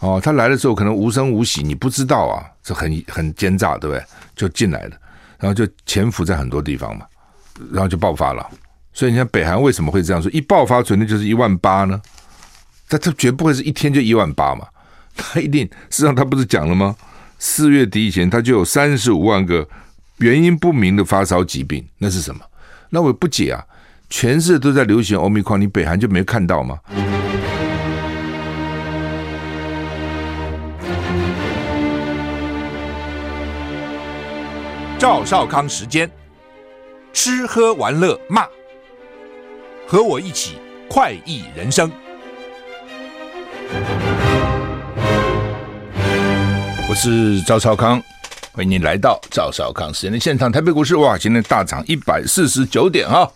哦，他来的时候可能无声无息，你不知道啊，这很很奸诈，对不对？就进来了，然后就潜伏在很多地方嘛，然后就爆发了。所以你看北韩为什么会这样说？一爆发准定就是一万八呢？他他绝不会是一天就一万八嘛？他一定，实际上他不是讲了吗？四月底以前他就有三十五万个原因不明的发烧疾病，那是什么？那我不解啊，全世界都在流行欧米康，你北韩就没看到吗？赵少康时间，吃喝玩乐骂，和我一起快意人生。我是赵少康，欢迎你来到赵少康时间的现场。台北股市哇，今天大涨一百四十九点哈，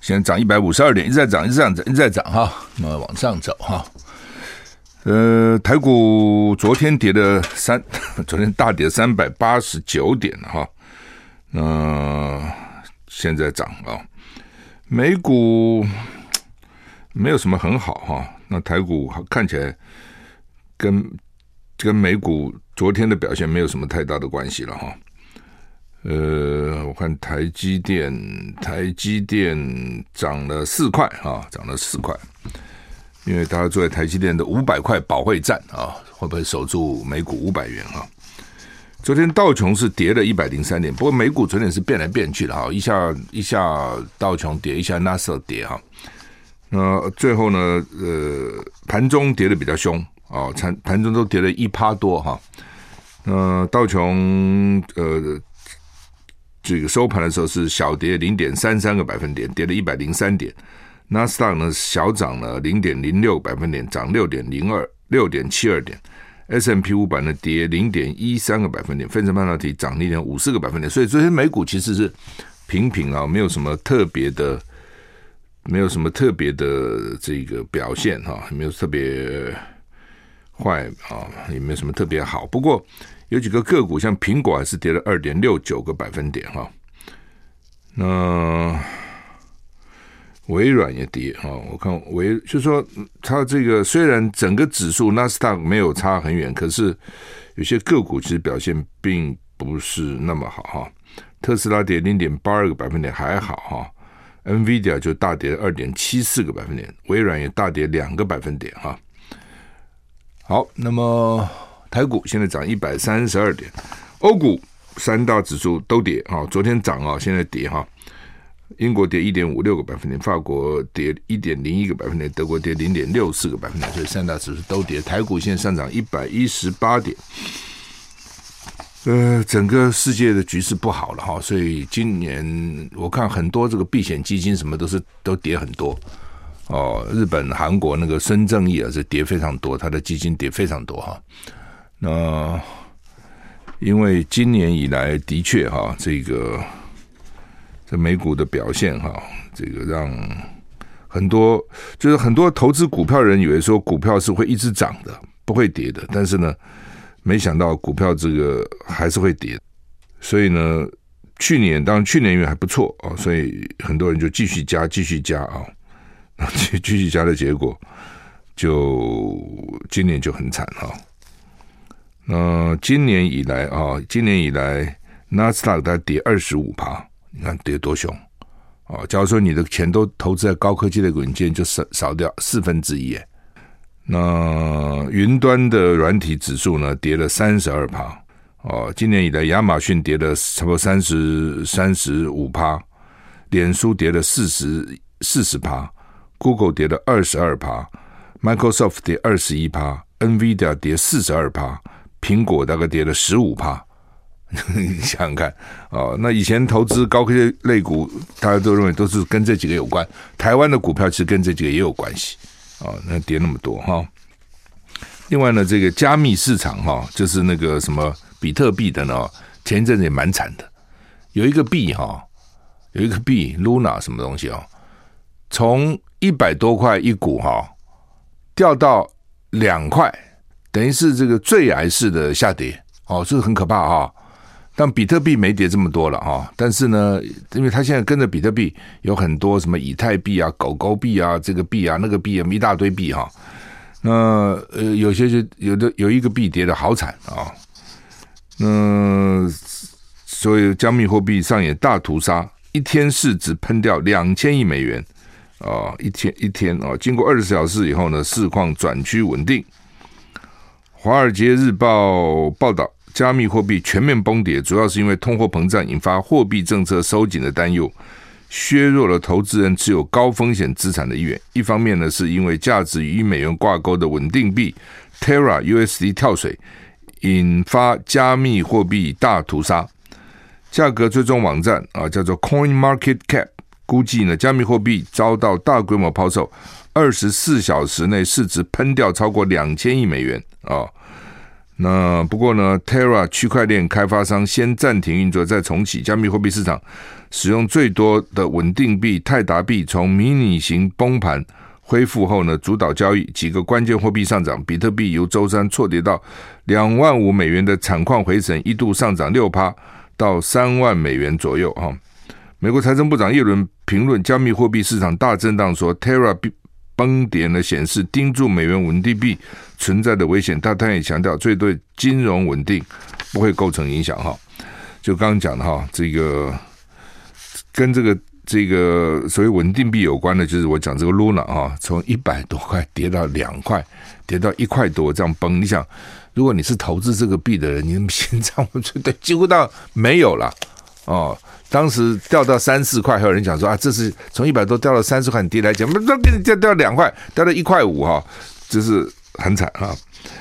现在涨一百五十二点，一直在涨，一直在涨，一直在涨哈，那么往上走哈。呃，台股昨天跌了三，昨天大跌三百八十九点哈。那、现在涨啊，美股 没有什么很好哈。那台股看起来跟跟美股昨天的表现没有什么太大的关系了哈。呃，我看台积电，台积电涨了四块啊，涨了四块，因为大家坐在台积电的五百块保卫战啊，会不会守住美股五百元哈？昨天道琼是跌了一百零三点，不过美股昨天是变来变去的哈，一下一下道琼跌，一下纳斯跌哈。那最后呢，呃，盘中跌的比较凶啊，盘盘中都跌了一趴多哈。那道琼呃，这个收盘的时候是小跌零点三三个百分点，跌了一百零三点。纳斯达克呢小涨了零点零六百分点，涨六点零二六点七二点。S M P 五百呢跌零点一三个百分点，费城半导体涨零点五四个百分点，所以昨天美股其实是平平啊，没有什么特别的，没有什么特别的这个表现哈，没有特别坏啊，也没有什么特别好。不过有几个个股，像苹果还是跌了二点六九个百分点哈，那。微软也跌哈，我看微就说它这个虽然整个指数纳斯达克没有差很远，可是有些个股其实表现并不是那么好哈。特斯拉跌零点八二个百分点还好哈，NVIDIA 就大跌二点七四个百分点，微软也大跌两个百分点哈。好，那么台股现在涨一百三十二点，欧股三大指数都跌啊，昨天涨啊，现在跌哈。英国跌一点五六个百分点，法国跌一点零一个百分点，德国跌零点六四个百分点，所以三大指数都跌。台股现在上涨一百一十八点，呃，整个世界的局势不好了哈，所以今年我看很多这个避险基金什么都是都跌很多哦。日本、韩国那个孙正义啊，是跌非常多，他的基金跌非常多哈。那因为今年以来的确哈，这个。这美股的表现哈，这个让很多就是很多投资股票人以为说股票是会一直涨的，不会跌的。但是呢，没想到股票这个还是会跌。所以呢，去年当然去年因为还不错啊，所以很多人就继续加，继续加啊，继继续加的结果，就今年就很惨哈。那今年以来啊，今年以来纳斯达克它跌二十五趴。你看跌多凶哦！假如说你的钱都投资在高科技的软件，就少少掉四分之一。那云端的软体指数呢，跌了三十二趴哦。今年以来，亚马逊跌了差不多三十三十五趴，脸书跌了四十四十趴，Google 跌了二十二趴，Microsoft 跌二十一趴，NVIDIA 跌四十二趴，苹果大概跌了十五趴。你想想看，哦，那以前投资高科技类股，大家都认为都是跟这几个有关。台湾的股票其实跟这几个也有关系，哦，那跌那么多哈。另外呢，这个加密市场哈，就是那个什么比特币的呢，前一阵子也蛮惨的。有一个币哈，有一个币 Luna 什么东西哦，从一百多块一股哈，掉到两块，等于是这个坠崖式的下跌，哦，这个很可怕哈。但比特币没跌这么多了哈，但是呢，因为它现在跟着比特币有很多什么以太币啊、狗狗币啊、这个币啊、那个币啊，一大堆币哈。那呃，有些就有的有一个币跌的好惨啊。那所以加密货币上演大屠杀，一天市值喷掉两千亿美元啊！一天一天啊，经过二十四小时以后呢，市况转趋稳定。华尔街日报报道，加密货币全面崩跌，主要是因为通货膨胀引发货币政策收紧的担忧。削弱了投资人持有高风险资产的意愿。一方面呢，是因为价值与美元挂钩的稳定币 Terra USD 跳水，引发加密货币大屠杀。价格追踪网站啊，叫做 Coin Market Cap，估计呢，加密货币遭到大规模抛售，二十四小时内市值喷掉超过两千亿美元啊。那不过呢，Terra 区块链开发商先暂停运作，再重启。加密货币市场使用最多的稳定币泰达币从迷你型崩盘恢复后呢，主导交易。几个关键货币上涨，比特币由周三错跌到两万五美元的产矿回程，一度上涨六趴到三万美元左右。哈，美国财政部长耶伦评论加密货币市场大震荡，说 Terra 币。崩跌呢，显示盯住美元稳定币存在的危险，但他也强调，这对金融稳定不会构成影响哈。就刚刚讲的哈，这个跟这个这个所谓稳定币有关的，就是我讲这个 Luna 哈，从一百多块跌到两块，跌到一块多这样崩。你想，如果你是投资这个币的人，你心脏 绝对几乎到没有了哦。当时掉到三四块，还有人讲说啊，这是从一百多掉到三四块，你跌来讲，那给你掉掉两块，掉到一块五哈，就是很惨哈。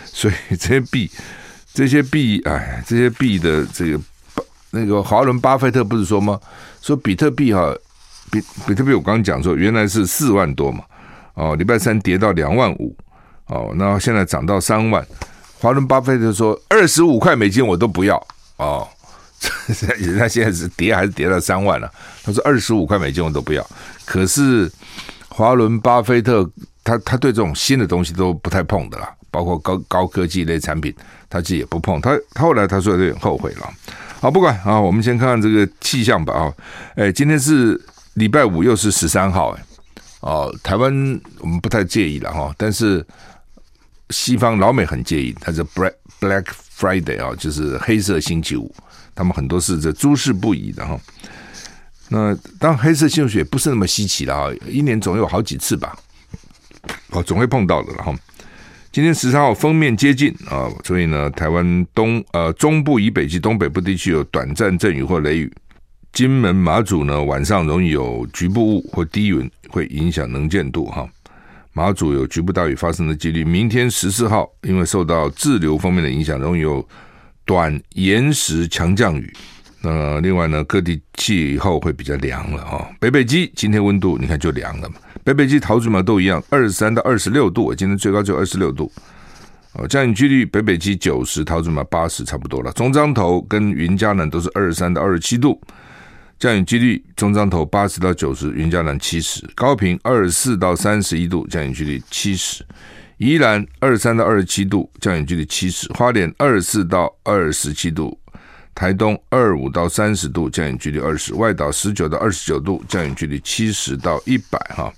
所以这些币，这些币，哎，这些币的这个那个华伦巴菲特不是说吗？说比特币哈，比比特币我刚刚讲说原来是四万多嘛，哦，礼拜三跌到两万五，哦，然后现在涨到三万。华伦巴菲特说二十五块美金我都不要哦。人家现在是跌还是跌到三万了？他说二十五块美金我都不要。可是华伦巴菲特他他对这种新的东西都不太碰的啦，包括高高科技类产品，他自己也不碰。他他后来他说有点后悔了。好，不管啊，我们先看看这个气象吧啊。哎，今天是礼拜五，又是十三号哎。哦，台湾我们不太介意了哈，但是西方老美很介意，他是 Black Black Friday 啊，就是黑色星期五。他们很多是这诸事不宜的哈。那当黑色星期五也不是那么稀奇了哈，一年总有好几次吧，哦，总会碰到的了哈。今天十三号锋面接近啊，所以呢，台湾东呃中部以北及东北部地区有短暂阵雨或雷雨。金门马祖呢，晚上容易有局部雾或低云，会影响能见度哈。马祖有局部大雨发生的几率。明天十四号，因为受到滞留方面的影响，容易有。短延时强降雨，那另外呢，各地气候会比较凉了啊。北北基今天温度你看就凉了嘛，北北基桃竹苗都一样，二十三到二十六度，今天最高就二十六度。哦，降雨几率北北基九十，桃竹苗八十，差不多了。中彰投跟云嘉南都是二十三到二十七度，降雨几率中彰投八十到九十，云嘉南七十。高屏二十四到三十一度，降雨几率七十。宜兰二十三到二十七度，降雨距离七十；花莲二十四到二十七度；台东二五到三十度，降雨距离二十；外岛十九到二十九度，降雨距离七十到一百哈。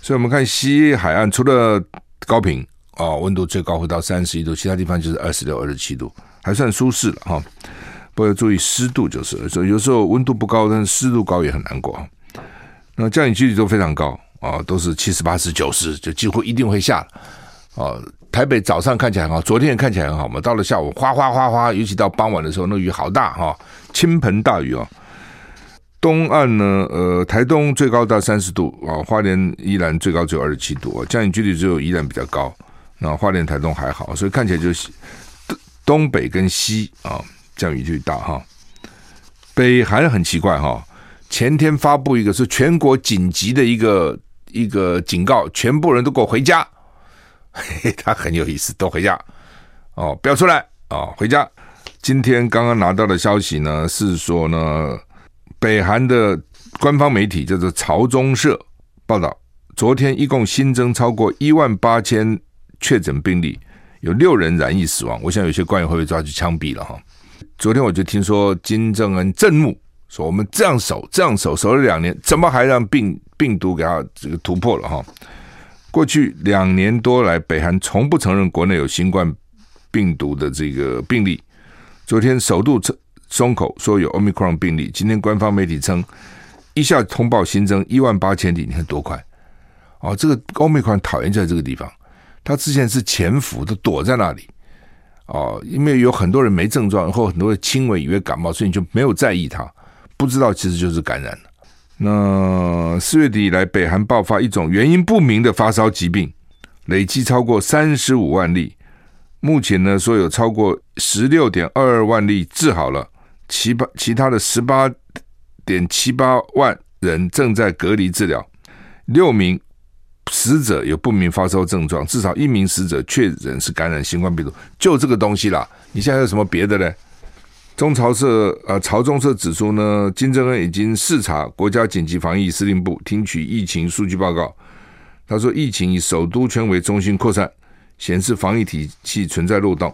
所以，我们看西海岸，除了高屏哦，温度最高会到三十一度，其他地方就是二十六、二十七度，还算舒适了哈。不过要注意湿度，就是所以有时候温度不高，但是湿度高也很难过。那降雨几率都非常高。哦，都是七十八十九十，就几乎一定会下。哦，台北早上看起来很好，昨天也看起来很好嘛。到了下午，哗哗哗哗，尤其到傍晚的时候，那雨好大哈，倾盆大雨哦。东岸呢，呃，台东最高到三十度啊，花莲依然最高只有二十七度，降雨几率只有依然比较高，那花莲台东还好，所以看起来就是东北跟西啊降雨最大哈。北韩很奇怪哈，前天发布一个是全国紧急的一个。一个警告，全部人都给我回家。嘿嘿，他很有意思，都回家哦，不要出来哦，回家。今天刚刚拿到的消息呢，是说呢，北韩的官方媒体叫做朝中社报道，昨天一共新增超过一万八千确诊病例，有六人染疫死亡。我想有些官员会被抓去枪毙了哈？昨天我就听说金正恩震怒。说我们这样守，这样守，守了两年，怎么还让病病毒给他这个突破了哈？过去两年多来，北韩从不承认国内有新冠病毒的这个病例。昨天首度松口说有 Omicron 病例，今天官方媒体称一下通报新增一万八千例，你看多快！哦，这个 Omicron 讨厌在这个地方，他之前是潜伏，都躲在那里。哦，因为有很多人没症状，或很多人轻微以为感冒，所以就没有在意它，不知道其实就是感染了。那四月底以来，北韩爆发一种原因不明的发烧疾病，累计超过三十五万例。目前呢，说有超过十六点二二万例治好了，其八其他的十八点七八万人正在隔离治疗。六名死者有不明发烧症状，至少一名死者确诊是感染新冠病毒。就这个东西啦，你现在有什么别的呢？中朝社呃，朝中社指出呢，金正恩已经视察国家紧急防疫司令部，听取疫情数据报告。他说，疫情以首都圈为中心扩散，显示防疫体系存在漏洞。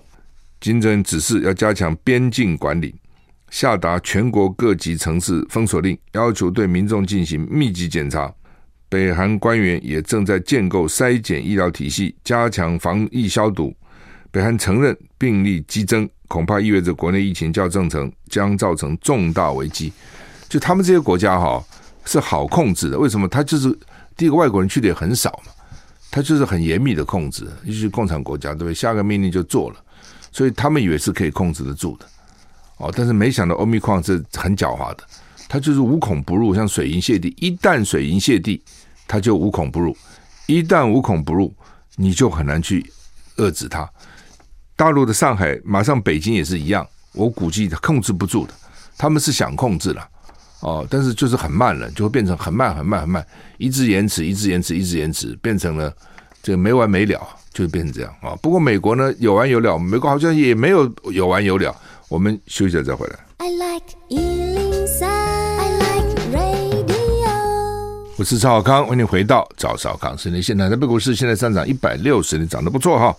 金正恩指示要加强边境管理，下达全国各级城市封锁令，要求对民众进行密集检查。北韩官员也正在建构筛检医疗体系，加强防疫消毒。北韩承认病例激增。恐怕意味着国内疫情较正常，将造成重大危机。就他们这些国家哈是好控制的，为什么？他就是第一个外国人去的也很少嘛，他就是很严密的控制，尤其是共产国家，对不对？下个命令就做了，所以他们以为是可以控制得住的。哦，但是没想到欧米矿是很狡猾的，他就是无孔不入，像水银泻地，一旦水银泻地，他就无孔不入；一旦无孔不入，你就很难去遏制它。大陆的上海，马上北京也是一样，我估计控制不住的。他们是想控制了，哦，但是就是很慢了，就会变成很慢、很慢、很慢，一直延迟、一直延迟、一直延迟，变成了这个没完没了，就会变成这样啊、哦。不过美国呢，有完有了，美国好像也没有有完有了。我们休息一下再回来。I like 103, I like radio。我是赵少康，欢迎回到赵少康时间。现在台北股市现在上涨一百六十，你涨得不错哈。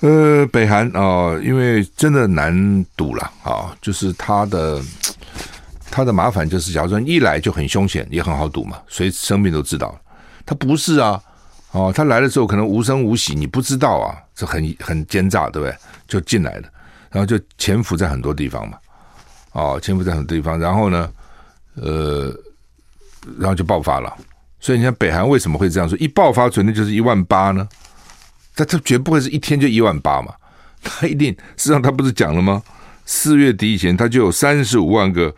呃，北韩、哦，因为真的难赌了啊、就是他的他的麻烦就是，假如说一来就很凶险，也很好赌嘛，谁生命都知道。他不是啊，哦，他来的时候可能无声无息，你不知道啊，这很很奸诈，对不对？就进来了，然后就潜伏在很多地方嘛，哦，潜伏在很多地方，然后呢，呃，然后就爆发了。所以你看北韩为什么会这样说？一爆发，准的就是一万八呢？他他绝不会是一天就一万八嘛？他一定，事实上他不是讲了吗？四月底以前他就有三十五万个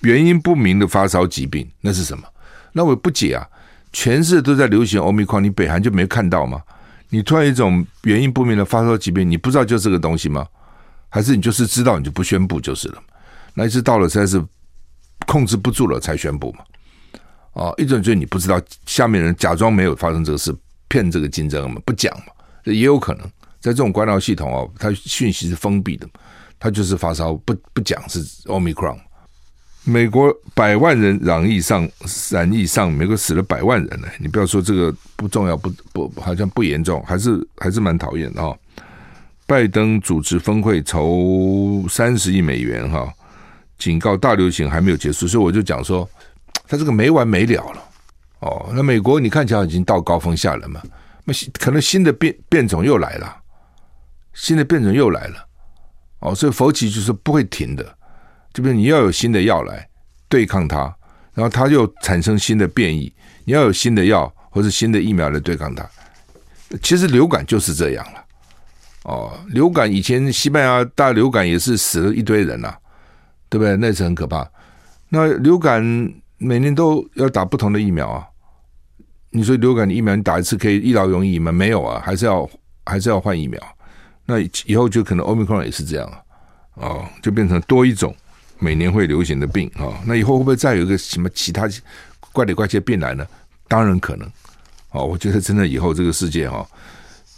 原因不明的发烧疾病，那是什么？那我不解啊！全世界都在流行欧米康，你北韩就没看到吗？你突然一种原因不明的发烧疾病，你不知道就这个东西吗？还是你就是知道你就不宣布就是了？那一直到了实在是控制不住了才宣布嘛？哦，一种就是你不知道，下面人假装没有发生这个事，骗这个竞争嘛，不讲嘛。这也有可能，在这种官僚系统哦，它讯息是封闭的，它就是发烧，不不讲是 Omicron。美国百万人染疫上染疫上，美国死了百万人呢。你不要说这个不重要，不不好像不严重，还是还是蛮讨厌的哈。拜登主持峰会筹三十亿美元哈，警告大流行还没有结束，所以我就讲说，他这个没完没了了哦。那美国你看起来已经到高峰下了嘛？那可能新的变变种又来了，新的变种又来了，哦，所以佛奇就是不会停的，这边你要有新的药来对抗它，然后它又产生新的变异，你要有新的药或者新的疫苗来对抗它。其实流感就是这样了，哦，流感以前西班牙大流感也是死了一堆人呐，对不对？那是很可怕。那流感每年都要打不同的疫苗啊。你说流感的疫苗你打一次可以一劳永逸吗？没有啊，还是要还是要换疫苗。那以后就可能 Omicron 也是这样啊，哦，就变成多一种每年会流行的病啊。那以后会不会再有一个什么其他怪里怪气的病来呢？当然可能。哦，我觉得真的以后这个世界哈，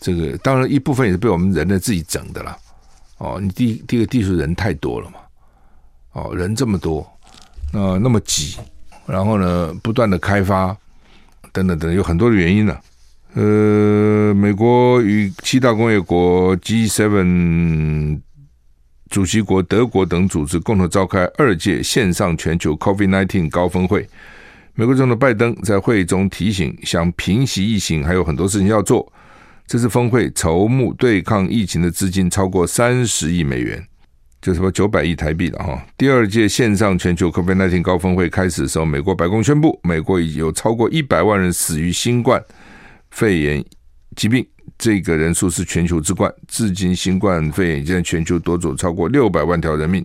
这个当然一部分也是被我们人类自己整的了。哦，你第第一个地数人太多了嘛，哦，人这么多，那那么挤，然后呢，不断的开发。等等等，有很多的原因呢、呃，美国与七大工业国 G7 主席国德国等组织共同召开二届线上全球 COVID-19 高峰会，美国总统拜登在会议中提醒，想平息疫情还有很多事情要做。这次峰会筹募对抗疫情的资金超过三十亿美元，就是说九百亿台币了哈。第二届线上全球 COVID-19 高峰会开始的时候，美国白宫宣布，美国已有超过一百万人死于新冠肺炎疾病，这个人数是全球之冠。至今，新冠肺炎已经在全球夺走超过六百万条人命，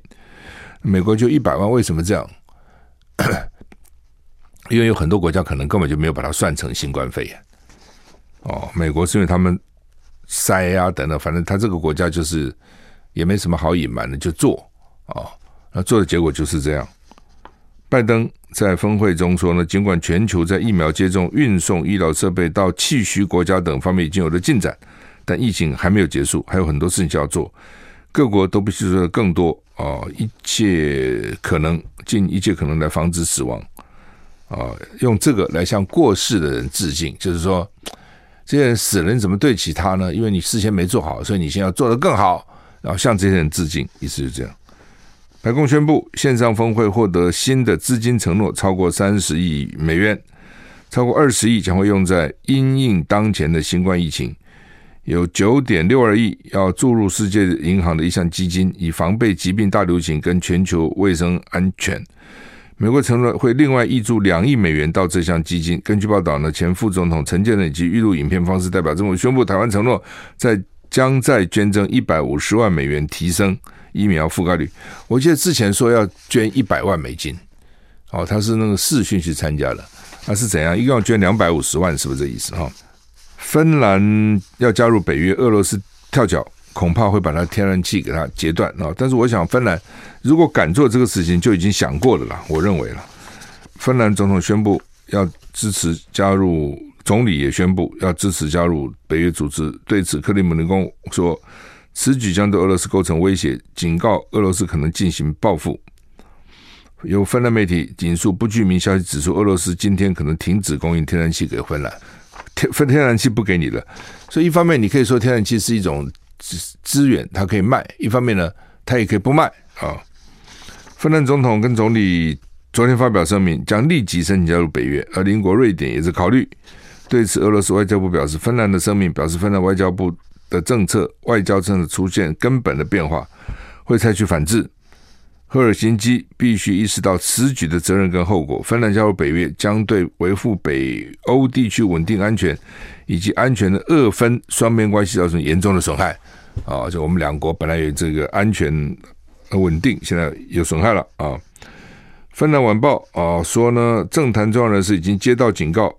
美国就一百万，为什么这样？因为有很多国家可能根本就没有把它算成新冠肺炎。哦，美国是因为他们塞啊等等，反正他这个国家就是也没什么好隐瞒的，就做哦，那做的结果就是这样。拜登在峰会中说呢，尽管全球在疫苗接种、运送医疗设备到气虚国家等方面已经有了进展，但疫情还没有结束，还有很多事情需要做，各国都必须做的更多哦，一切可能尽一切可能来防止死亡啊，用这个来向过世的人致敬，就是说。这些人死人，怎么对起他呢？因为你事先没做好，所以你现在要做得更好，然后向这些人致敬。意思是这样。白宫宣布，线上峰会获得新的资金承诺，超过三十亿美元，超过二十亿将会用在因应当前的新冠疫情，有九点六二亿要注入世界银行的一项基金，以防备疾病大流行跟全球卫生安全。美国承诺会另外挹注两亿美元到这项基金。根据报道呢，前副总统陈建仁以及预录影片方式代表政府宣布，台湾承诺在将再捐赠一百五十万美元，提升疫苗覆盖率。我记得之前说要捐一百万美金，哦，他是那个视讯去参加的，他是怎样？一共要捐两百五十万，是不是这意思？哈，芬兰要加入北约，俄罗斯跳脚。恐怕会把它天然气给它截断啊！但是我想，芬兰如果敢做这个事情，就已经想过了啦。我认为了，芬兰总统宣布要支持加入，总理也宣布要支持加入北约组织。对此，克里姆林宫说，此举将对俄罗斯构成威胁，警告俄罗斯可能进行报复。有芬兰媒体引述不具名消息指出，俄罗斯今天可能停止供应天然气给芬兰，天分天然气不给你了。所以一方面，你可以说天然气是一种。资资源，它可以卖；一方面呢，它也可以不卖啊。芬兰总统跟总理昨天发表声明，将立即申请加入北约，而邻国瑞典也是考虑。对此，俄罗斯外交部表示，芬兰的声明表示，芬兰外交部的政策外交政策出现根本的变化，会采取反制。赫尔辛基必须意识到此举的责任跟后果。芬兰加入北约将对维护北欧地区稳定安全以及安全的二分双边关系造成严重的损害。啊，就我们两国本来有这个安全稳定，现在有损害了啊。芬兰晚报啊说呢，政坛重要人士已经接到警告，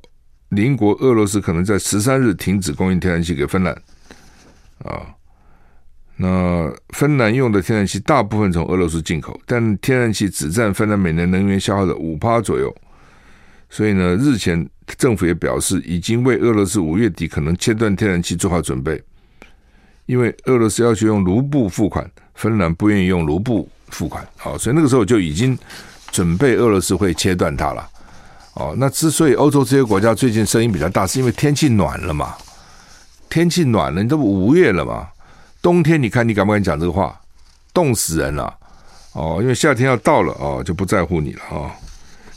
邻国俄罗斯可能在十三日停止供应天然气给芬兰啊。那芬兰用的天然气大部分从俄罗斯进口，但天然气只占芬兰每年能源消耗的五趴左右。所以呢，日前政府也表示，已经为俄罗斯五月底可能切断天然气做好准备。因为俄罗斯要求用卢布付款，芬兰不愿意用卢布付款，好，所以那个时候就已经准备俄罗斯会切断它了。哦，那之所以欧洲这些国家最近声音比较大，是因为天气暖了嘛？天气暖了，你都五月了嘛？冬天你看你敢不敢讲这个话？冻死人了哦！因为夏天要到了哦，就不在乎你了哦。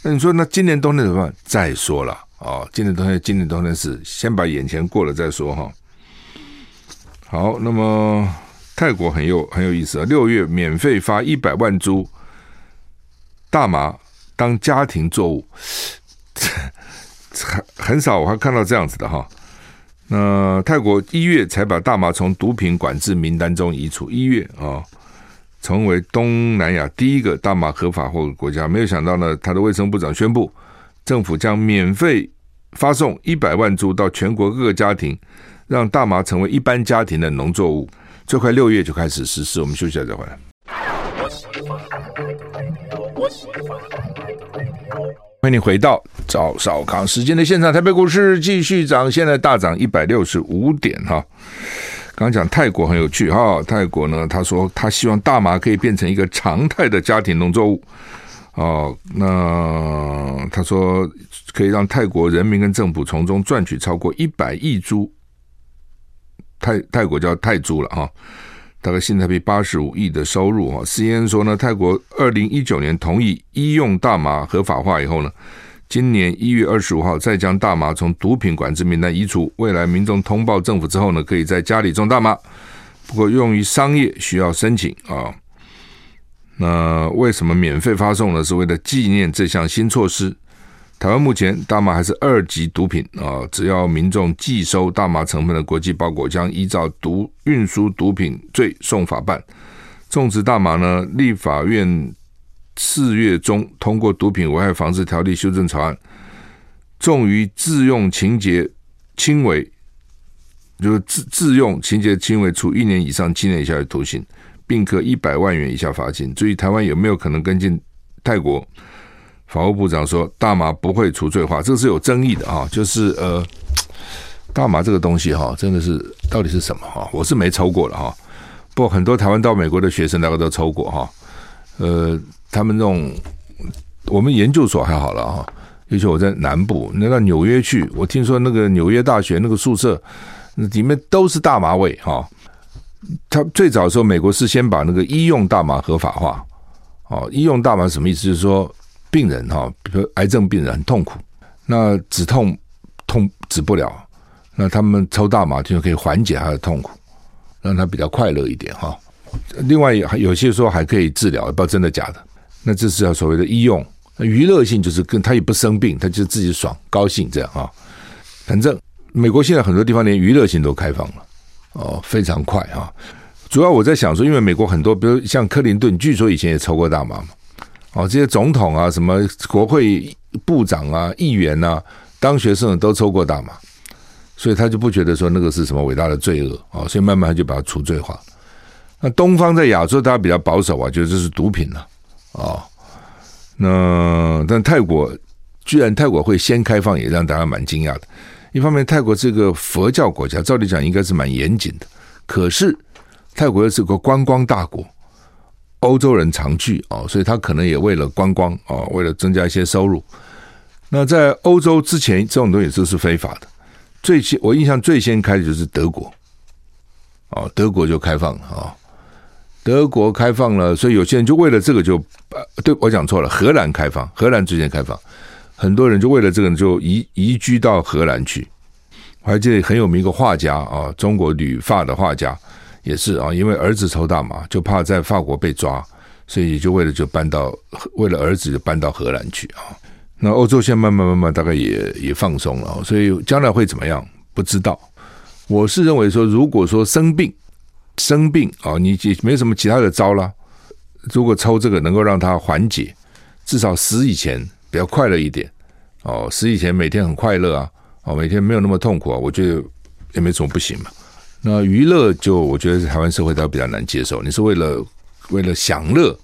那你说那今年冬天怎么办？再说了哦，今年冬天，今年冬天是先把眼前过了再说哈。好，那么泰国很有很有意思啊，六月免费发一百万株大麻当家庭作物，很很少我还看到这样子的哈。那泰国一月才把大麻从毒品管制名单中移除，一月啊，成为东南亚第一个大麻合法化国家。没有想到呢，他的卫生部长宣布，政府将免费发送一百万株到全国各个家庭，让大麻成为一般家庭的农作物。最快六月就开始实施。我们休息一下再回来。欢迎你回到赵少康时间的现场，台北股市继续涨，现在大涨一百六十五点哈。刚刚讲泰国很有趣哈，泰国呢，他说他希望大麻可以变成一个常态的家庭农作物哦。那他说可以让泰国人民跟政府从中赚取超过一百亿铢泰泰国叫泰铢了哈。大概新台币八十五亿的收入哈，CNN 说呢，泰国二零一九年同意医用大麻合法化以后呢，今年一月二十五号再将大麻从毒品管制名单移除。未来民众通报政府之后呢，可以在家里种大麻，不过用于商业需要申请啊。那为什么免费发送呢？是为了纪念这项新措施。台湾目前大麻还是二级毒品啊，只要民众寄收大麻成分的国际包裹，将依照毒运输毒品罪送法办。种植大麻呢，立法院四月中通过毒品危害防治条例修正草案，重于自用情节轻微，就是自自用情节轻微，处一年以上七年以下的徒刑，并可一百万元以下罚金。至于台湾有没有可能跟进泰国？法务部长说，大麻不会除罪化，这个是有争议的啊。就是呃，大麻这个东西哈，真的是到底是什么哈？我是没抽过了哈，不过很多台湾到美国的学生大概都抽过哈。呃，他们这种我们研究所还好了哈，尤其我在南部，那到纽约去，我听说那个纽约大学那个宿舍里面都是大麻味哈。他最早的时候，美国是先把那个医用大麻合法化。哦，医用大麻什么意思？就是说。病人哈，比如癌症病人很痛苦，那止痛痛止不了，那他们抽大麻就可以缓解他的痛苦，让他比较快乐一点哈。另外还有些说还可以治疗，不知道真的假的。那这是叫所谓的医用，娱乐性就是跟他也不生病，他就自己爽高兴这样哈。反正美国现在很多地方连娱乐性都开放了哦，非常快哈。主要我在想说，因为美国很多，比如像克林顿，据说以前也抽过大麻嘛。哦，这些总统啊，什么国会部长啊、议员啊，当学生都抽过大麻，所以他就不觉得说那个是什么伟大的罪恶啊，所以慢慢他就把它除罪化。那东方在亚洲，大家比较保守啊，觉得这是毒品了啊。那但泰国居然泰国会先开放，也让大家蛮惊讶的。一方面，泰国这个佛教国家，照理讲应该是蛮严谨的，可是泰国又是个观光大国。欧洲人常去哦，所以他可能也为了观光哦，为了增加一些收入。那在欧洲之前，这种东西都是非法的。最先我印象最先开的就是德国，哦，德国就开放了啊，德国开放了，所以有些人就为了这个就，对，我讲错了，荷兰开放，荷兰最先开放，很多人就为了这个就移移居到荷兰去。我还记得很有名一个画家啊，中国旅法的画家。也是啊，因为儿子抽大麻，就怕在法国被抓，所以就为了就搬到为了儿子就搬到荷兰去啊。那欧洲现在慢慢慢慢大概也也放松了，所以将来会怎么样不知道。我是认为说，如果说生病生病啊，你也没什么其他的招了，如果抽这个能够让他缓解，至少死以前比较快乐一点哦，死以前每天很快乐啊，哦，每天没有那么痛苦啊，我觉得也没什么不行嘛。那娱乐就我觉得是台湾社会都比较难接受。你是为了为了享乐，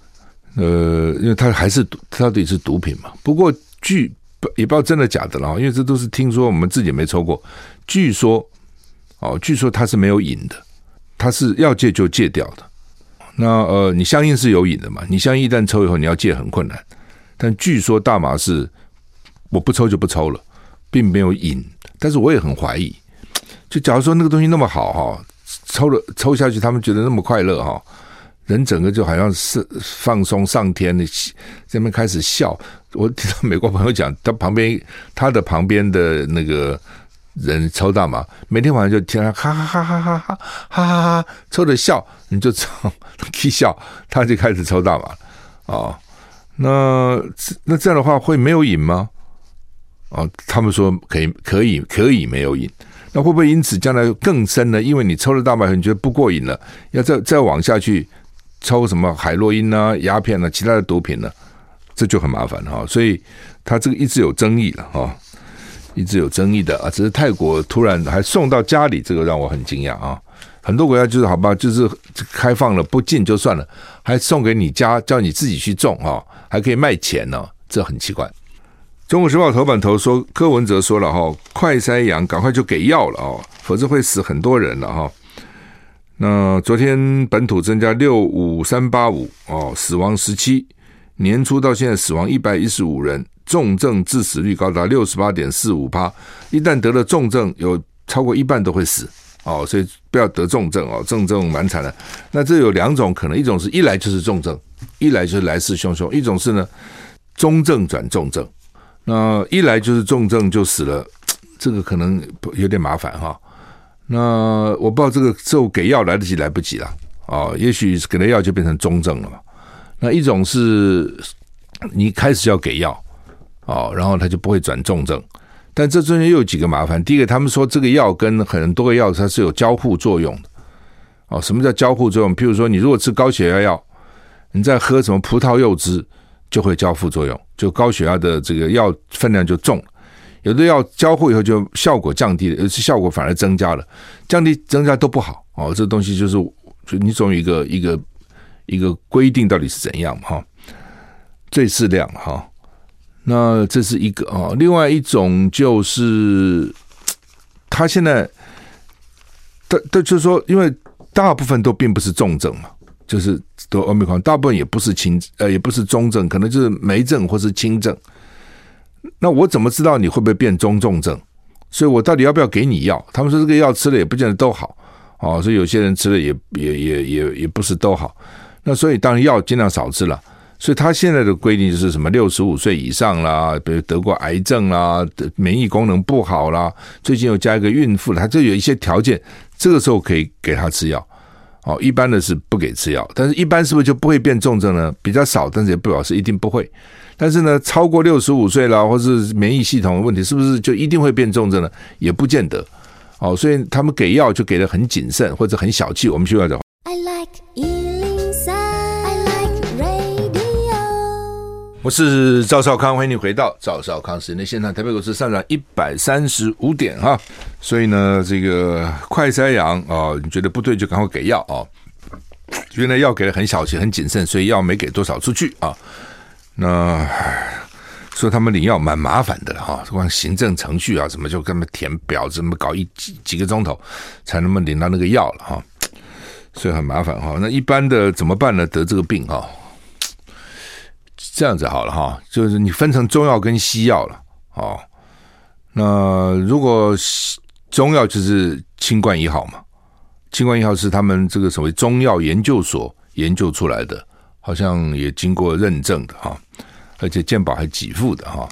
呃，因为它还是它到底是毒品嘛。不过据也不知道真的假的了，因为这都是听说，我们自己没抽过。据说哦，据说它是没有瘾的，它是要戒就戒掉的。那呃，你香烟是有瘾的嘛？你香烟一旦抽以后，你要戒很困难。但据说大麻是我不抽就不抽了，并没有瘾。但是我也很怀疑。就假如说那个东西那么好哈，抽了抽下去，他们觉得那么快乐哈，人整个就好像是放松上天的，这边开始笑。我听到美国朋友讲，他旁边他的旁边的那个人抽大麻，每天晚上就听他哈哈哈哈哈哈哈哈哈抽着笑，你就抽，一笑，他就开始抽大麻啊。那那这样的话会没有瘾吗？哦，他们说可以，可以，可以没有瘾。那会不会因此将来更深呢？因为你抽了大麻，你觉得不过瘾了，要再再往下去抽什么海洛因啊、鸦片啊、其他的毒品呢？这就很麻烦哈。所以他这个一直有争议了哈，一直有争议的啊。只是泰国突然还送到家里，这个让我很惊讶啊。很多国家就是好吧，就是开放了不禁就算了，还送给你家，叫你自己去种哈，还可以卖钱呢，这很奇怪。中国时报头版头说，柯文哲说了哈，快筛阳赶快就给药了哦，否则会死很多人了哈。那昨天本土增加六五三八五哦，死亡十七，年初到现在死亡一百一十五人，重症致死率高达六十八点四五趴，一旦得了重症，有超过一半都会死哦，所以不要得重症哦，重症蛮惨的。那这有两种可能，一种是一来就是重症，一来就是来势汹汹；一种是呢，中症转重症。那一来就是重症就死了，这个可能有点麻烦哈。那我不知道这个之后给药来得及来不及了啊？也许给了药就变成中症了嘛。那一种是你开始要给药啊，然后他就不会转重症。但这中间又有几个麻烦。第一个，他们说这个药跟很多个药它是有交互作用的。哦，什么叫交互作用？譬如说，你如果吃高血压药，你在喝什么葡萄柚汁，就会交互作用，就高血压的这个药分量就重。有的药交互以后就效果降低了，有些效果反而增加了，降低增加都不好。哦，这东西就是就你总有一个一个一个规定到底是怎样？哈，最适量哈。那这是一个啊，另外一种就是他现在，他他就是说，因为。大部分都并不是重症嘛，就是得欧米康，大部分也不是轻呃，也不是中症，可能就是没症或是轻症。那我怎么知道你会不会变中重症？所以我到底要不要给你药？他们说这个药吃了也不见得都好哦，所以有些人吃了也也也也也不是都好。那所以当然药尽量少吃了。所以他现在的规定就是什么六十五岁以上啦，比如得过癌症啦，免疫功能不好啦，最近又加一个孕妇，他就有一些条件。这个时候可以给他吃药，哦，一般的是不给吃药，但是一般是不是就不会变重症呢？比较少，但是也不表示一定不会。但是呢，超过六十五岁了，或是免疫系统的问题，是不是就一定会变重症呢？也不见得。哦，所以他们给药就给的很谨慎，或者很小气。我们需要讲。我是赵少康，欢迎你回到赵少康时间的现场。台北股市上涨一百三十五点哈，所以呢，这个快筛阳啊，你觉得不对就赶快给药啊。原来药给的很小气、很谨慎，所以药没给多少出去啊。那说他们领药蛮麻烦的哈，光行政程序啊，什么就跟他们填表，怎么搞一几几个钟头才能够领到那个药了哈，所以很麻烦哈。那一般的怎么办呢？得这个病哈？这样子好了哈，就是你分成中药跟西药了哦。那如果中药就是清冠一号嘛，清冠一号是他们这个所谓中药研究所研究出来的，好像也经过认证的哈，而且健保还给付的哈。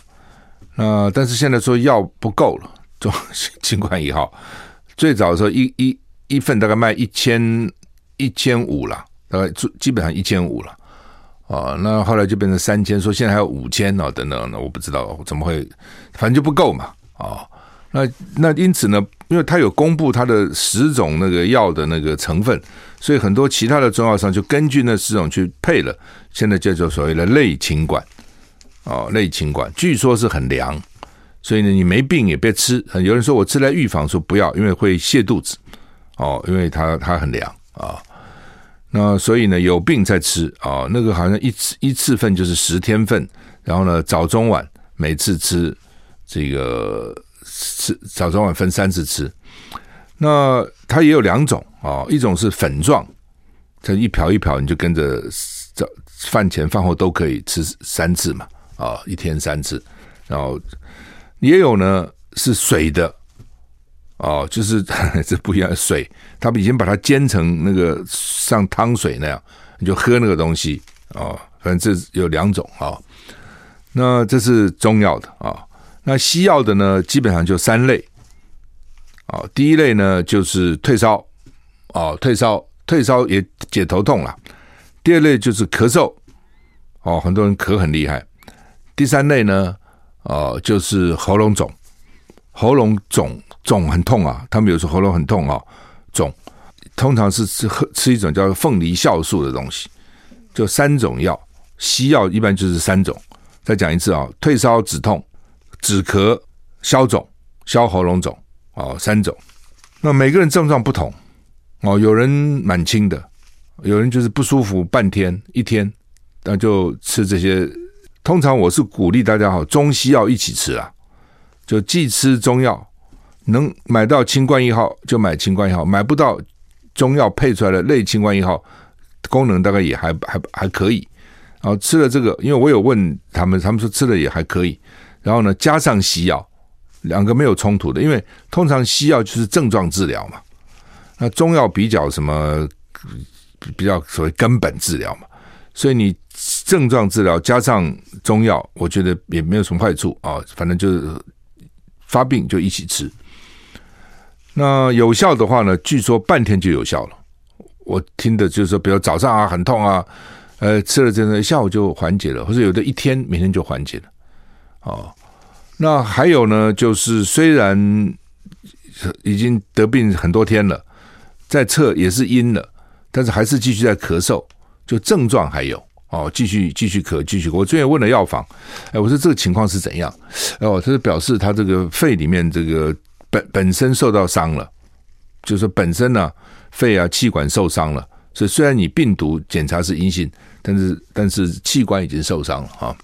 那但是现在说药不够了，中清冠一号最早的时候一一一份大概卖一千一千五了，大概基本上一千五了。啊、那后来就变成三千，说现在还有五千哦，等等，那我不知道怎么会，反正就不够嘛，啊、哦，那那因此呢，因为他有公布他的十种那个药的那个成分，所以很多其他的中药商就根据那十种去配了，现在叫做所谓的类清管，哦，类清管，据说是很凉，所以呢，你没病也别吃，有人说我吃来预防，说不要，因为会泻肚子，哦，因为它它很凉啊。那所以呢，有病再吃啊、那个好像一次一次份就是十天份，然后呢，早中晚每次吃这个吃早中晚分三次吃。那它也有两种啊、一种是粉状，它一瓢一瓢，你就跟着早饭前饭后都可以吃三次嘛，啊、一天三次。然后也有呢是水的。哦，就是 这不一样，水，他们已经把它煎成那个像汤水那样，你就喝那个东西哦。反正这有两种啊、哦。那这是中药的啊、哦。那西药的呢，基本上就三类。哦，第一类呢就是退烧，哦，退烧，退烧也解头痛了。第二类就是咳嗽，哦，很多人咳很厉害。第三类呢，哦，就是喉咙肿，喉咙肿。肿很痛啊，他们有时候喉咙很痛啊，肿，通常是吃喝吃一种叫凤梨酵素的东西，就三种药，西药一般就是三种。再讲一次啊，退烧止痛、止咳消肿、消喉咙肿哦，三种。那每个人症状不同哦，有人蛮轻的，有人就是不舒服半天一天，那就吃这些。通常我是鼓励大家哈，中西药一起吃啊，就既吃中药。能买到清冠一号就买清冠一号，买不到中药配出来的类清冠一号，功能大概也还还还可以。然后吃了这个，因为我有问他们，他们说吃了也还可以。然后呢，加上西药，两个没有冲突的，因为通常西药就是症状治疗嘛，那中药比较什么比较所谓根本治疗嘛，所以你症状治疗加上中药，我觉得也没有什么坏处啊。反正就是发病就一起吃。那有效的话呢，据说半天就有效了。我听的就是说，比如早上啊很痛啊，呃吃了这个下午就缓解了，或者有的一天每天就缓解了。哦，那还有呢，就是虽然已经得病很多天了，在测也是阴了，但是还是继续在咳嗽，就症状还有哦，继续继续咳，继续咳。我最近问了药房，哎，我说这个情况是怎样？哦，他就表示他这个肺里面这个本本身受到伤了，就是说本身呢肺啊气管受伤了，所以虽然你病毒检查是阴性，但是但是器官已经受伤了哈。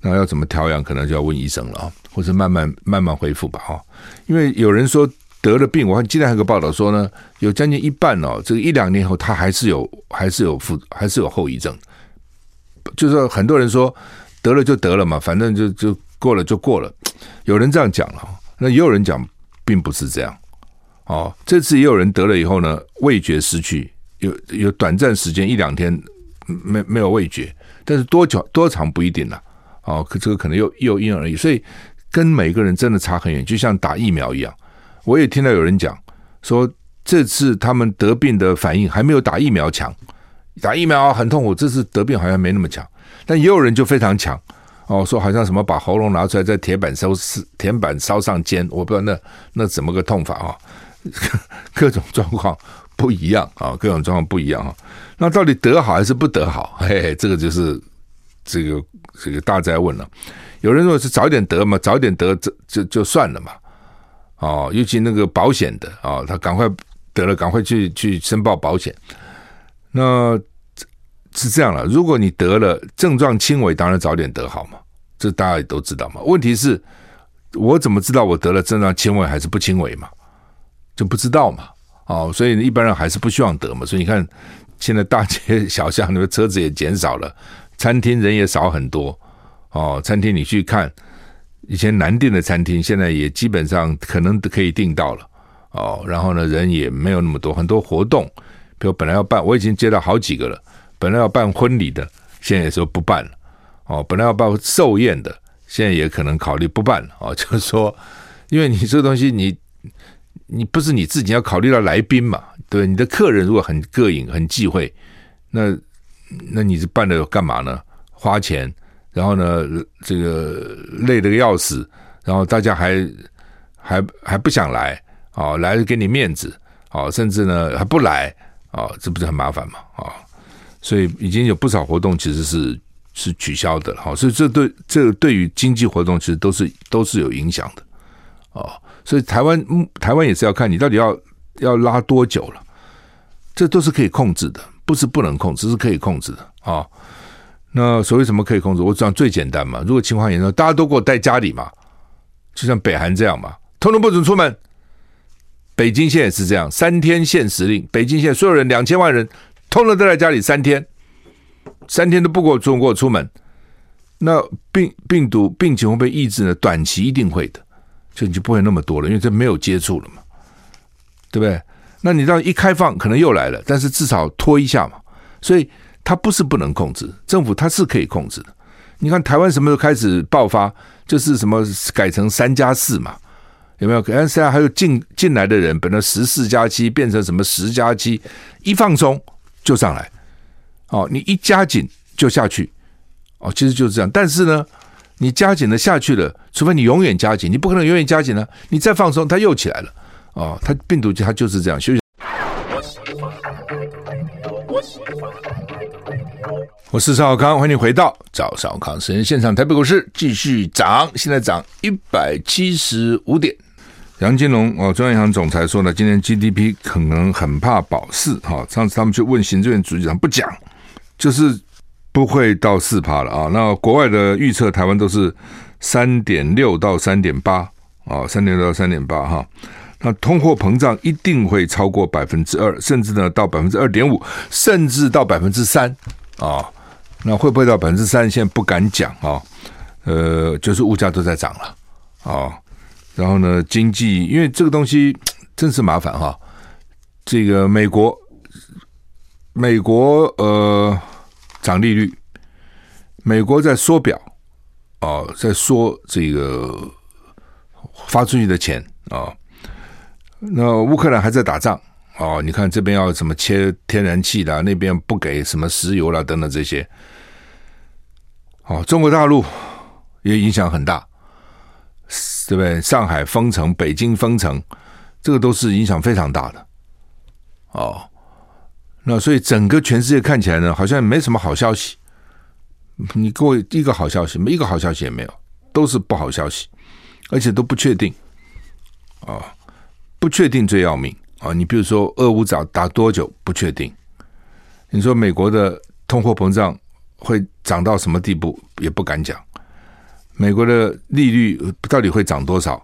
那要怎么调养，可能就要问医生了啊，或者慢慢慢慢恢复吧哈。因为有人说得了病，我看今天还有个报道说呢，有将近一半哦，这个一两年后他还是有还是有副还是有后遗症。就是说很多人说得了就得了嘛，反正就就过了就过了。有人这样讲了，那也有人讲并不是这样。哦，这次也有人得了以后呢，味觉失去，有有短暂时间一两天没没有味觉，但是多久多长不一定了。哦，可这个可能又又因人而异，所以跟每个人真的差很远，就像打疫苗一样。我也听到有人讲说，这次他们得病的反应还没有打疫苗强，打疫苗很痛苦，这次得病好像没那么强。但也有人就非常强，哦，说好像什么把喉咙拿出来在铁板烧铁板烧上煎，我不知道那那怎么个痛法啊？各种状况不一样啊，各种状况不一样啊。那到底得好还是不得好？嘿嘿，这个就是。这个这个大哉问了，有人说是早点得嘛，早点得这就就算了嘛，哦，尤其那个保险的啊、哦，他赶快得了，赶快去去申报保险。那是这样了，如果你得了症状轻微，当然早点得好嘛，这大家也都知道嘛。问题是，我怎么知道我得了症状轻微还是不轻微嘛？就不知道嘛，哦，所以一般人还是不希望得嘛。所以你看，现在大街小巷那个车子也减少了。餐厅人也少很多哦，餐厅你去看，以前难订的餐厅，现在也基本上可能可以订到了哦。然后呢，人也没有那么多，很多活动，比如本来要办，我已经接到好几个了。本来要办婚礼的，现在也说不办了哦。本来要办寿宴的，现在也可能考虑不办了哦。就是说，因为你这个东西你，你不是你自己要考虑到来宾嘛？对，你的客人如果很膈应、很忌讳，那。那你是办的干嘛呢？花钱，然后呢，这个累得要死，然后大家还还还不想来、哦？来给你面子、哦？甚至呢还不来、哦？这不是很麻烦吗？啊、哦？所以已经有不少活动其实是是取消的了。哈、所以这对这个对于经济活动其实都是都是有影响的、哦。所以台湾台湾也是要看你到底要要拉多久了，这都是可以控制的。不是不能控制，是可以控制的啊、那所谓什么可以控制？我讲最简单嘛。如果情况严重，大家都给我待家里嘛，就像北韩这样嘛，通通不准出门。北京现在也是这样，三天限时令。北京现在所有人两千万人，通通都在家里三天，三天都不给我出给我出门。那病病毒病情会被抑制呢？短期一定会的，就你就不会那么多了，因为这没有接触了嘛，对不对？那你到一开放可能又来了，但是至少拖一下嘛，所以它不是不能控制，政府它是可以控制的。你看台湾什么时候开始爆发，就是什么改成三加四嘛，有没有？现在还有进进来的人，本来十四加七变成什么十加七，一放松就上来，哦，你一加紧就下去，哦，其实就是这样。但是呢，你加紧了下去了，除非你永远加紧，你不可能永远加紧呢，你再放松它又起来了。哦，它病毒它就是这样。休息。我是赵少康，欢迎回到赵少康时间现场。台北股市继续涨，现在涨一百七十五点。杨金龙哦，中央银行总裁说呢，今年 GDP 可能很怕保四。哈，上次他们去问行政院主席长，不讲，就是不会到四趴了啊。那国外的预测，台湾都是三点六到三点八啊，三点六到三点八哈。那通货膨胀一定会超过百分之二，甚至呢到百分之二点五，甚至到百分之三啊。那会不会到百分之三？现在不敢讲啊。呃，就是物价都在涨了啊。然后呢，经济因为这个东西 真是麻烦哈、这个美国，美国呃，涨利率，美国在缩表，哦，在缩这个发出去的钱啊、那乌克兰还在打仗，哦，你看这边要什么切天然气的，那边不给什么石油啦，等等这些。哦，中国大陆也影响很大，对不对？上海封城，北京封城，这个都是影响非常大的。哦，那所以整个全世界看起来呢，好像没什么好消息。你给我一个好消息，没一个好消息也没有，都是不好消息，而且都不确定。啊，不确定最要命啊！你比如说，俄乌打打多久不确定？你说美国的通货膨胀？会涨到什么地步也不敢讲。美国的利率到底会涨多少？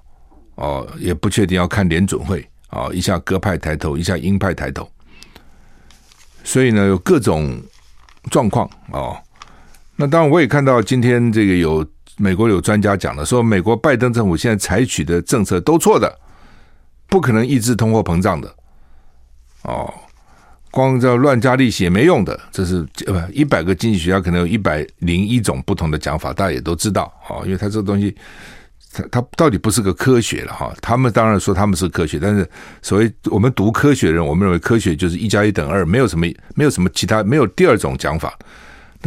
哦，也不确定，要看联准会哦，一下鸽派抬头，一下鹰派抬头。所以呢，有各种状况哦。那当然，我也看到今天这个有美国有专家讲了，说美国拜登政府现在采取的政策都错的，不可能抑制通货膨胀的。哦。光这乱加利息也没用的，这是不一百个经济学家可能有一百零一种不同的讲法，大家也都知道啊，因为他这个东西，他他到底不是个科学了哈。他们当然说他们是科学，但是所谓我们读科学的人，我们认为科学就是一加一等二，没有什么没有什么其他没有第二种讲法。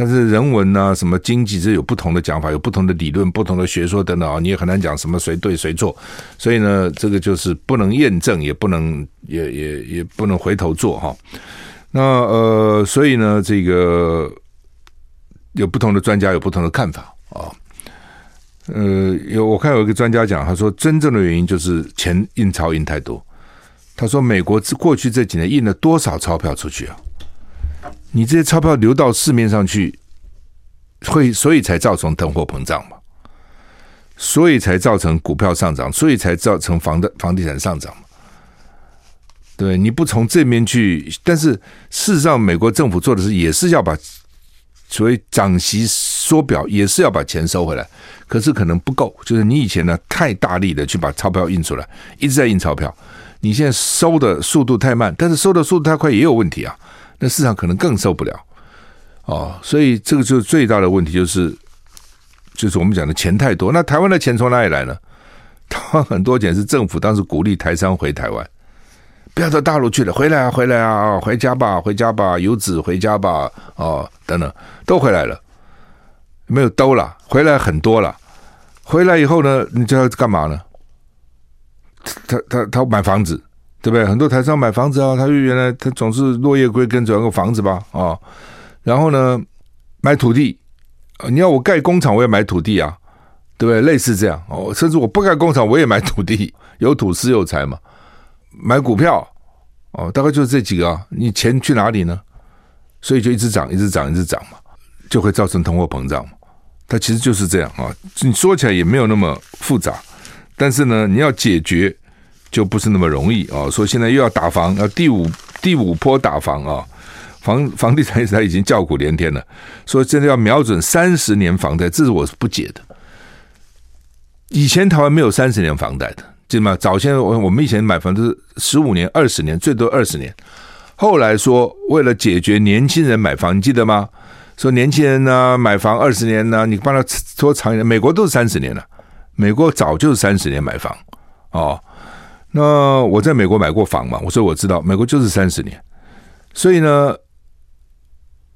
但是人文啊，什么经济，这有不同的讲法，有不同的理论、不同的学说等等啊，你也很难讲什么谁对谁错。所以呢，这个就是不能验证，也不能也也也不能回头做哈。那呃，所以呢，这个有不同的专家有不同的看法啊。呃，有我看有一个专家讲，他说真正的原因就是钱印钞印太多。他说美国过去这几年印了多少钞票出去啊？你这些钞票流到市面上去，会所以才造成通货膨胀嘛？所以才造成股票上涨，所以才造成房的房地产上涨嘛？对，你不从这边去，但是事实上，美国政府做的是也是要把所谓涨息缩表，也是要把钱收回来，可是可能不够，就是你以前呢太大力的去把钞票印出来，一直在印钞票，你现在收的速度太慢，但是收的速度太快也有问题啊。那市场可能更受不了哦，所以这个就是最大的问题，就是就是我们讲的钱太多。那台湾的钱从哪里来呢？台湾很多钱是政府当时鼓励台商回台湾，不要到大陆去了，回来啊，回来啊，回家吧，回家吧，游子回家吧，哦，等等，都回来了，没有兜了，回来很多了。回来以后呢，你知道干嘛呢？他他他买房子。对不对？很多台商买房子啊，他就原来他总是落叶归根，总要个房子吧啊、然后呢，买土地，你要我盖工厂，我也买土地啊，对不对？类似这样哦，甚至我不盖工厂，我也买土地，有土斯有财嘛。买股票哦，大概就是这几个啊。你钱去哪里呢？所以就一直涨，一直涨，一直涨嘛，就会造成通货膨胀嘛。它其实就是这样啊。你说起来也没有那么复杂，但是呢，你要解决。就不是那么容易啊！说现在又要打房，要第五第五波打房啊，房房地产它已经叫苦连天了。说现在要瞄准三十年房贷，这是我是不解的。以前台湾没有三十年房贷的，记得吗？早先我我们以前买房都是十五年、二十年，最多二十年。后来说为了解决年轻人买房，你记得吗？说年轻人呢买房二十年呢，你帮他拖长一点。美国都是三十年了，美国早就是三十年买房哦。那我在美国买过房嘛，我说我知道，美国就是三十年，所以呢，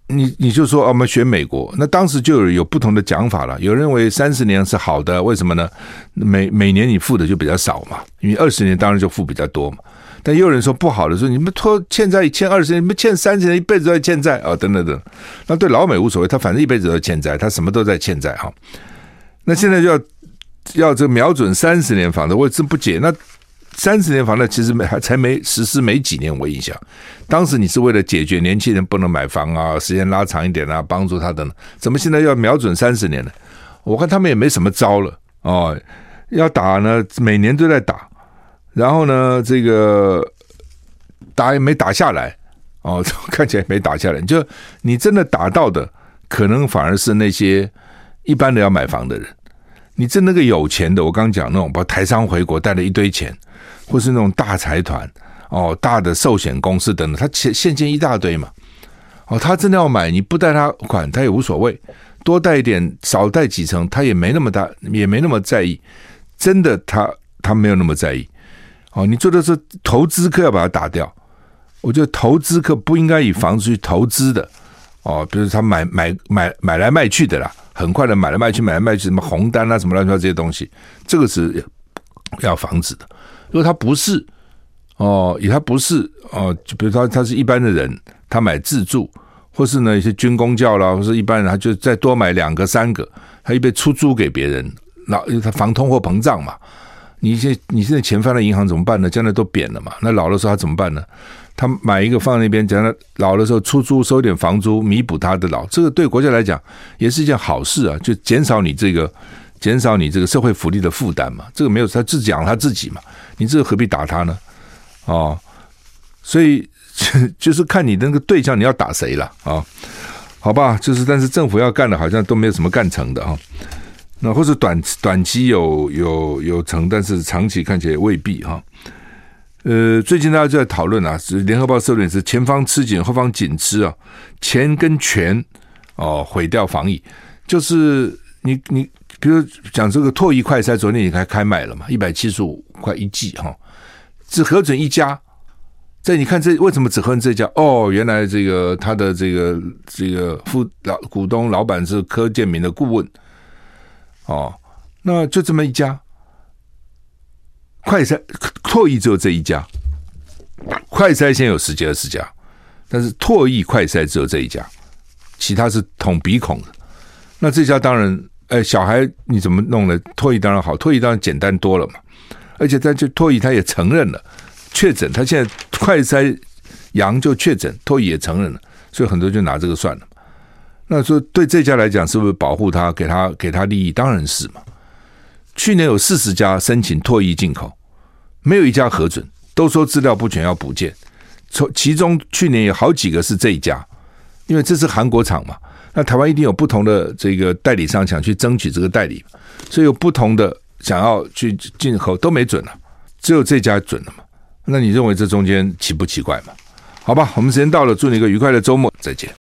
你你就说我们选美国，那当时就有有不同的讲法了。有认为三十年是好的，为什么呢？每每年你付的就比较少嘛，因为二十年当然就付比较多嘛。但也有人说不好的，说你们拖欠债欠二十年，你们欠三十年，一辈子都在欠债啊，等等等。那对老美无所谓，他反正一辈子都在欠债，他什么都在欠债哈。那现在就要要这瞄准三十年房子，我真不解那。三十年房贷其实没还才没实施没几年，我印象，当时你是为了解决年轻人不能买房啊，时间拉长一点啊，帮助他等等，怎么现在要瞄准三十年呢？我看他们也没什么招了。哦，要打呢，每年都在打，然后呢，这个打也没打下来。哦，看起来没打下来，就你真的打到的，可能反而是那些一般的要买房的人，你真那个有钱的，我刚讲那种，把台商回国带了一堆钱。或是那种大财团哦，大的寿险公司等等，他现现金一大堆嘛，哦，他真的要买，你不贷他款，他也无所谓，多贷一点，少贷几成，他也没那么大，也没那么在意。真的他，他没有那么在意。哦，你做的是投资客，要把它打掉。我觉得投资客不应该以房子去投资的。哦，比如他买买买买来卖去的啦，很快的买来卖去，买来卖去，什么红单啊，什么乱七八糟这些东西，这个是要防止的。如果他不是，哦，以他不是，哦，就比如他他是一般的人，他买自住。或是呢，一些军工教啦，或是一般人，他就再多买两个、三个，他又被出租给别人，那他防通货膨胀嘛。你现你现在钱放在银行怎么办呢？将来都贬了嘛。那老的时候他怎么办呢？他买一个放在那边，将来老的时候出租收点房租，弥补他的老。这个对国家来讲也是一件好事啊，就减少你这个减少你这个社会福利的负担嘛。这个没有他自己养他自己嘛，你这个何必打他呢？哦，所以。就是看你那个对象，你要打谁了啊？好吧，就是但是政府要干的，好像都没有什么干成的啊。那或者短短期有有有成，但是长期看起来也未必哈。呃，最近大家就在讨论啊，是联合报社论是前方吃紧，后方紧吃啊，钱跟权哦毁掉防疫。就是你你比如讲这个唾液快筛，昨天也开开卖了嘛，一百七十五块一剂哈，只核准一家。在你看这为什么只喝这家？哦，原来这个他的这个这个副老股东老板是柯建铭的顾问，哦，那就这么一家，快筛唾液只有这一家，快筛先有十几二十家，但是唾液快筛只有这一家，其他是捅鼻孔的。那这家当然，哎，小孩你怎么弄呢？唾液当然好，唾液当然简单多了嘛，而且他就唾液他也承认了。确诊，他现在快筛阳就确诊，唾液也承认了，所以很多就拿这个算了。那说对这家来讲，是不是保护他，给他给他利益？当然是嘛。去年有四十家申请唾液进口，没有一家核准，都说资料不全要补件。从其中去年有好几个是这一家，因为这是韩国厂嘛。那台湾一定有不同的这个代理商想去争取这个代理，所以有不同的想要去进口都没准了，只有这家准了嘛。那你认为这中间奇不奇怪嘛？好吧，我们时间到了，祝你一个愉快的周末，再见。